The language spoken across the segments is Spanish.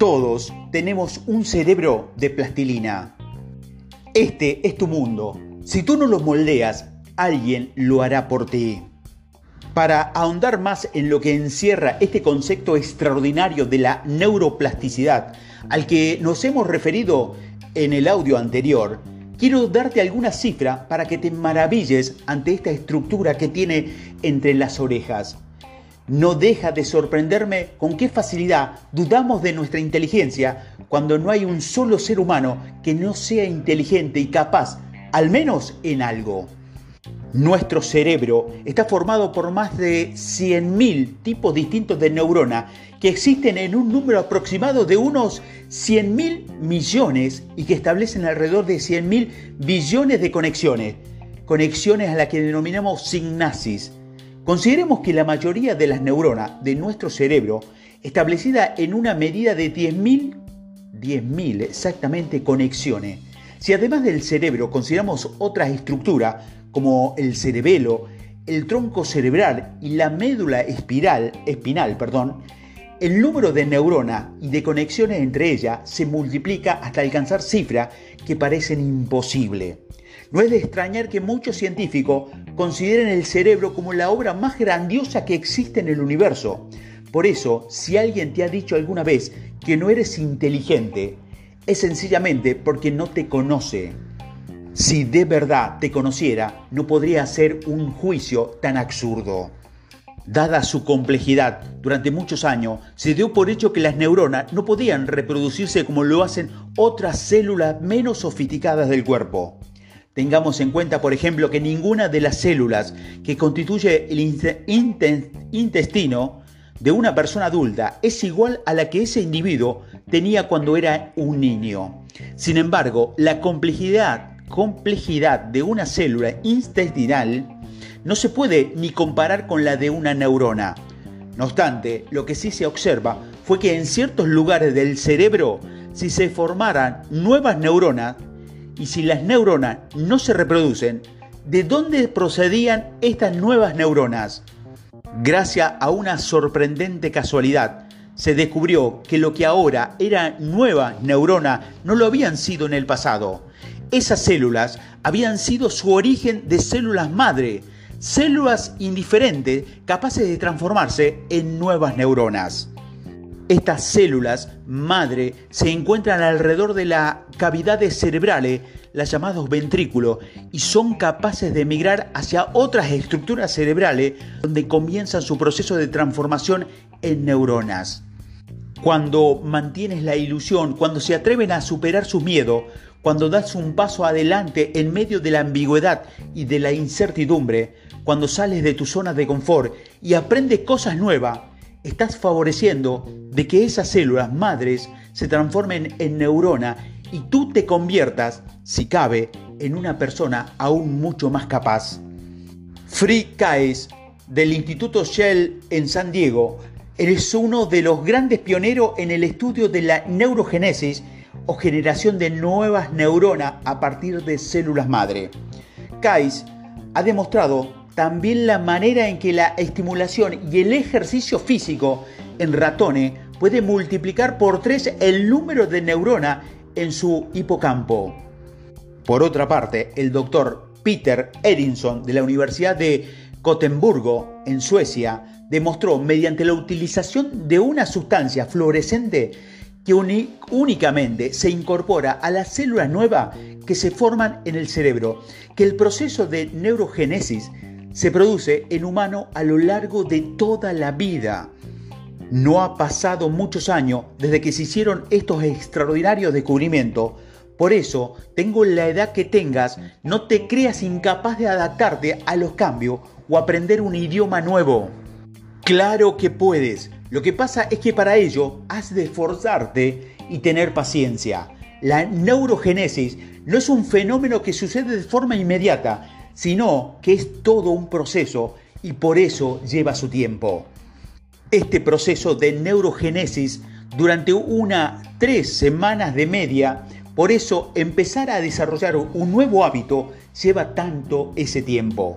Todos tenemos un cerebro de plastilina. Este es tu mundo. Si tú no lo moldeas, alguien lo hará por ti. Para ahondar más en lo que encierra este concepto extraordinario de la neuroplasticidad, al que nos hemos referido en el audio anterior, quiero darte alguna cifra para que te maravilles ante esta estructura que tiene entre las orejas. No deja de sorprenderme con qué facilidad dudamos de nuestra inteligencia cuando no hay un solo ser humano que no sea inteligente y capaz, al menos en algo. Nuestro cerebro está formado por más de 100.000 tipos distintos de neurona que existen en un número aproximado de unos 100.000 millones y que establecen alrededor de 100.000 billones de conexiones, conexiones a las que denominamos sinapsis Consideremos que la mayoría de las neuronas de nuestro cerebro, establecida en una medida de 10.000, 10.000 exactamente conexiones, si además del cerebro consideramos otras estructuras como el cerebelo, el tronco cerebral y la médula espiral, espinal, perdón, el número de neuronas y de conexiones entre ellas se multiplica hasta alcanzar cifras que parecen imposibles. No es de extrañar que muchos científicos consideren el cerebro como la obra más grandiosa que existe en el universo. Por eso, si alguien te ha dicho alguna vez que no eres inteligente, es sencillamente porque no te conoce. Si de verdad te conociera, no podría hacer un juicio tan absurdo. Dada su complejidad, durante muchos años se dio por hecho que las neuronas no podían reproducirse como lo hacen otras células menos sofisticadas del cuerpo. Tengamos en cuenta, por ejemplo, que ninguna de las células que constituye el intestino de una persona adulta es igual a la que ese individuo tenía cuando era un niño. Sin embargo, la complejidad, complejidad de una célula intestinal no se puede ni comparar con la de una neurona. No obstante, lo que sí se observa fue que en ciertos lugares del cerebro, si se formaran nuevas neuronas, y si las neuronas no se reproducen, ¿de dónde procedían estas nuevas neuronas? Gracias a una sorprendente casualidad, se descubrió que lo que ahora era nueva neurona no lo habían sido en el pasado. Esas células habían sido su origen de células madre, células indiferentes capaces de transformarse en nuevas neuronas. Estas células madre se encuentran alrededor de la cavidades cerebrales, las llamados ventrículos, y son capaces de migrar hacia otras estructuras cerebrales donde comienzan su proceso de transformación en neuronas. Cuando mantienes la ilusión, cuando se atreven a superar su miedo, cuando das un paso adelante en medio de la ambigüedad y de la incertidumbre, cuando sales de tu zona de confort y aprendes cosas nuevas, estás favoreciendo de que esas células madres se transformen en neurona y tú te conviertas, si cabe, en una persona aún mucho más capaz. Free Kaes del Instituto Shell en San Diego es uno de los grandes pioneros en el estudio de la neurogénesis o generación de nuevas neuronas a partir de células madre. Kais ha demostrado también la manera en que la estimulación y el ejercicio físico en ratones puede multiplicar por tres el número de neuronas en su hipocampo. Por otra parte, el doctor Peter Erinson de la Universidad de Gotemburgo, en Suecia, demostró mediante la utilización de una sustancia fluorescente que únicamente se incorpora a las células nuevas que se forman en el cerebro, que el proceso de neurogénesis se produce en humano a lo largo de toda la vida. No ha pasado muchos años desde que se hicieron estos extraordinarios descubrimientos. Por eso, tengo la edad que tengas, no te creas incapaz de adaptarte a los cambios o aprender un idioma nuevo. Claro que puedes. Lo que pasa es que para ello has de esforzarte y tener paciencia. La neurogénesis no es un fenómeno que sucede de forma inmediata, sino que es todo un proceso y por eso lleva su tiempo. Este proceso de neurogénesis durante una tres semanas de media, por eso empezar a desarrollar un nuevo hábito lleva tanto ese tiempo.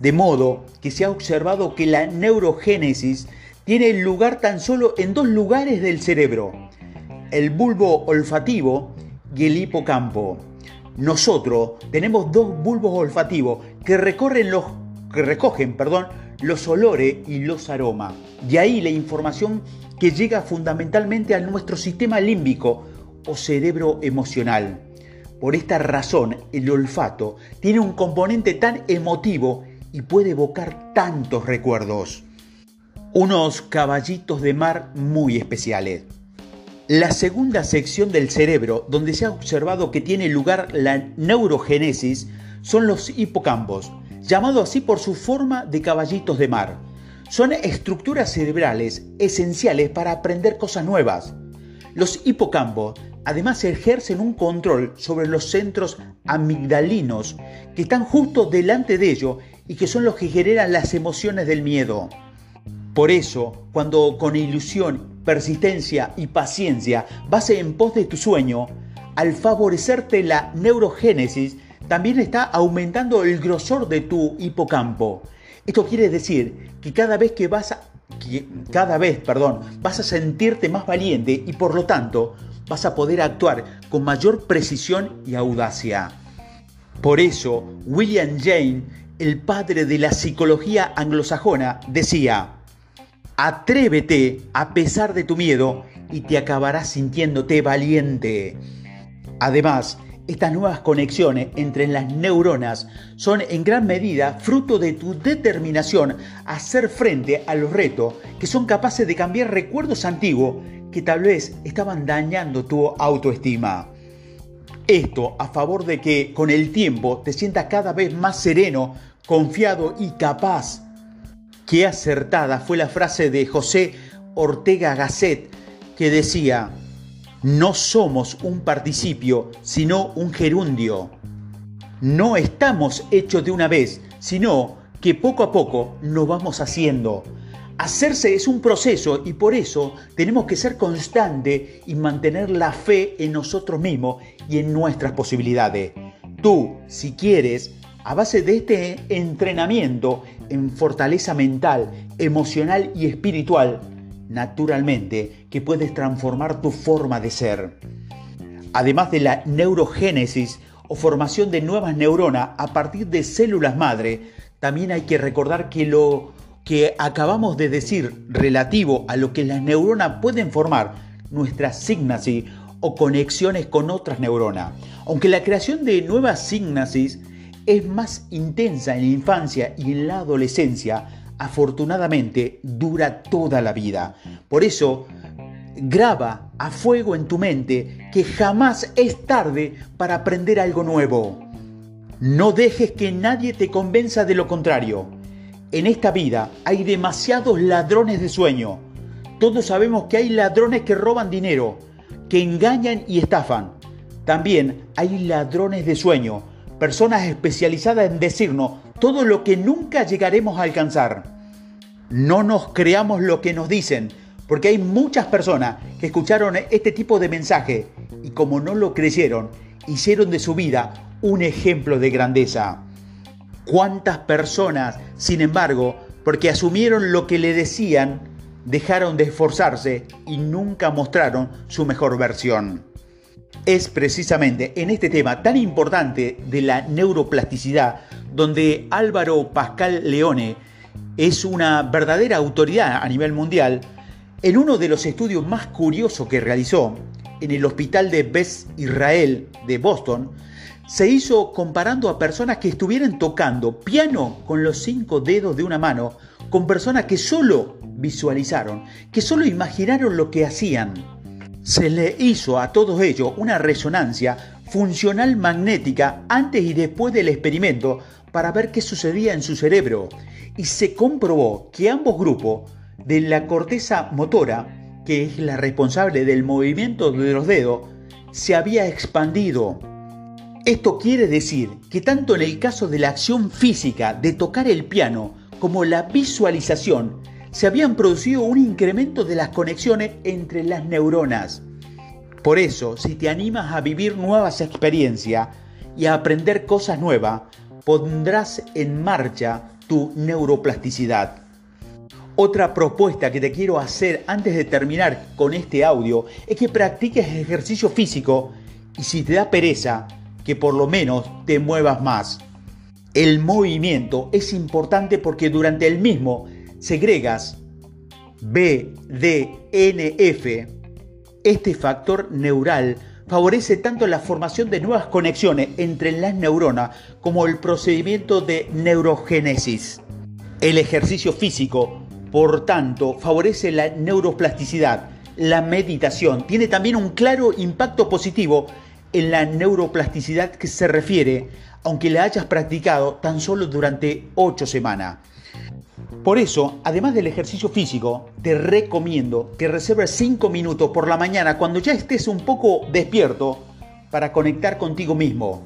De modo que se ha observado que la neurogénesis tiene lugar tan solo en dos lugares del cerebro, el bulbo olfativo y el hipocampo. Nosotros tenemos dos bulbos olfativos que, recorren los, que recogen perdón, los olores y los aromas. De ahí la información que llega fundamentalmente a nuestro sistema límbico o cerebro emocional. Por esta razón, el olfato tiene un componente tan emotivo y puede evocar tantos recuerdos. Unos caballitos de mar muy especiales. La segunda sección del cerebro, donde se ha observado que tiene lugar la neurogénesis, son los hipocampos, llamados así por su forma de caballitos de mar. Son estructuras cerebrales esenciales para aprender cosas nuevas. Los hipocampos además ejercen un control sobre los centros amigdalinos que están justo delante de ellos y que son los que generan las emociones del miedo. Por eso, cuando con ilusión, persistencia y paciencia vas en pos de tu sueño, al favorecerte la neurogénesis, también está aumentando el grosor de tu hipocampo. Esto quiere decir que cada vez que vas a, cada vez, perdón, vas a sentirte más valiente y por lo tanto vas a poder actuar con mayor precisión y audacia. Por eso, William Jane, el padre de la psicología anglosajona, decía, atrévete a pesar de tu miedo y te acabarás sintiéndote valiente. Además, estas nuevas conexiones entre las neuronas son en gran medida fruto de tu determinación a hacer frente a los retos que son capaces de cambiar recuerdos antiguos que tal vez estaban dañando tu autoestima. Esto a favor de que con el tiempo te sientas cada vez más sereno, confiado y capaz. Qué acertada fue la frase de José Ortega Gasset que decía, no somos un participio, sino un gerundio. No estamos hechos de una vez, sino que poco a poco nos vamos haciendo. Hacerse es un proceso y por eso tenemos que ser constantes y mantener la fe en nosotros mismos y en nuestras posibilidades. Tú, si quieres, a base de este entrenamiento en fortaleza mental, emocional y espiritual, naturalmente que puedes transformar tu forma de ser. Además de la neurogénesis o formación de nuevas neuronas a partir de células madre, también hay que recordar que lo que acabamos de decir relativo a lo que las neuronas pueden formar, nuestras signasis o conexiones con otras neuronas. Aunque la creación de nuevas signasis es más intensa en la infancia y en la adolescencia, afortunadamente dura toda la vida. Por eso, graba a fuego en tu mente que jamás es tarde para aprender algo nuevo. No dejes que nadie te convenza de lo contrario. En esta vida hay demasiados ladrones de sueño. Todos sabemos que hay ladrones que roban dinero, que engañan y estafan. También hay ladrones de sueño, personas especializadas en decirnos todo lo que nunca llegaremos a alcanzar. No nos creamos lo que nos dicen, porque hay muchas personas que escucharon este tipo de mensaje y como no lo creyeron, hicieron de su vida un ejemplo de grandeza. ¿Cuántas personas, sin embargo, porque asumieron lo que le decían, dejaron de esforzarse y nunca mostraron su mejor versión? Es precisamente en este tema tan importante de la neuroplasticidad donde Álvaro Pascal Leone es una verdadera autoridad a nivel mundial, en uno de los estudios más curiosos que realizó en el Hospital de Beth Israel de Boston, se hizo comparando a personas que estuvieran tocando piano con los cinco dedos de una mano con personas que solo visualizaron, que solo imaginaron lo que hacían. Se le hizo a todos ellos una resonancia funcional magnética antes y después del experimento para ver qué sucedía en su cerebro y se comprobó que ambos grupos de la corteza motora, que es la responsable del movimiento de los dedos, se había expandido. Esto quiere decir que tanto en el caso de la acción física de tocar el piano como la visualización, se habían producido un incremento de las conexiones entre las neuronas. Por eso, si te animas a vivir nuevas experiencias y a aprender cosas nuevas, pondrás en marcha tu neuroplasticidad. Otra propuesta que te quiero hacer antes de terminar con este audio es que practiques ejercicio físico y si te da pereza, que por lo menos te muevas más. El movimiento es importante porque durante el mismo segregas BDNF. Este factor neural favorece tanto la formación de nuevas conexiones entre las neuronas como el procedimiento de neurogénesis. El ejercicio físico, por tanto, favorece la neuroplasticidad. La meditación tiene también un claro impacto positivo en la neuroplasticidad que se refiere, aunque la hayas practicado tan solo durante 8 semanas. Por eso, además del ejercicio físico, te recomiendo que reserves 5 minutos por la mañana cuando ya estés un poco despierto para conectar contigo mismo.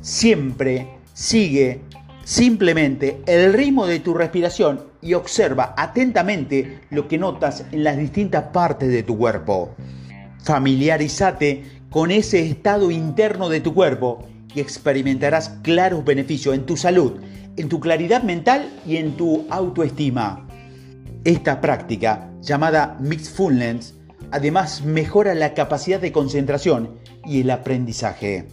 Siempre sigue simplemente el ritmo de tu respiración y observa atentamente lo que notas en las distintas partes de tu cuerpo. Familiarízate con ese estado interno de tu cuerpo y experimentarás claros beneficios en tu salud en tu claridad mental y en tu autoestima. Esta práctica, llamada Mixedfulness, además mejora la capacidad de concentración y el aprendizaje.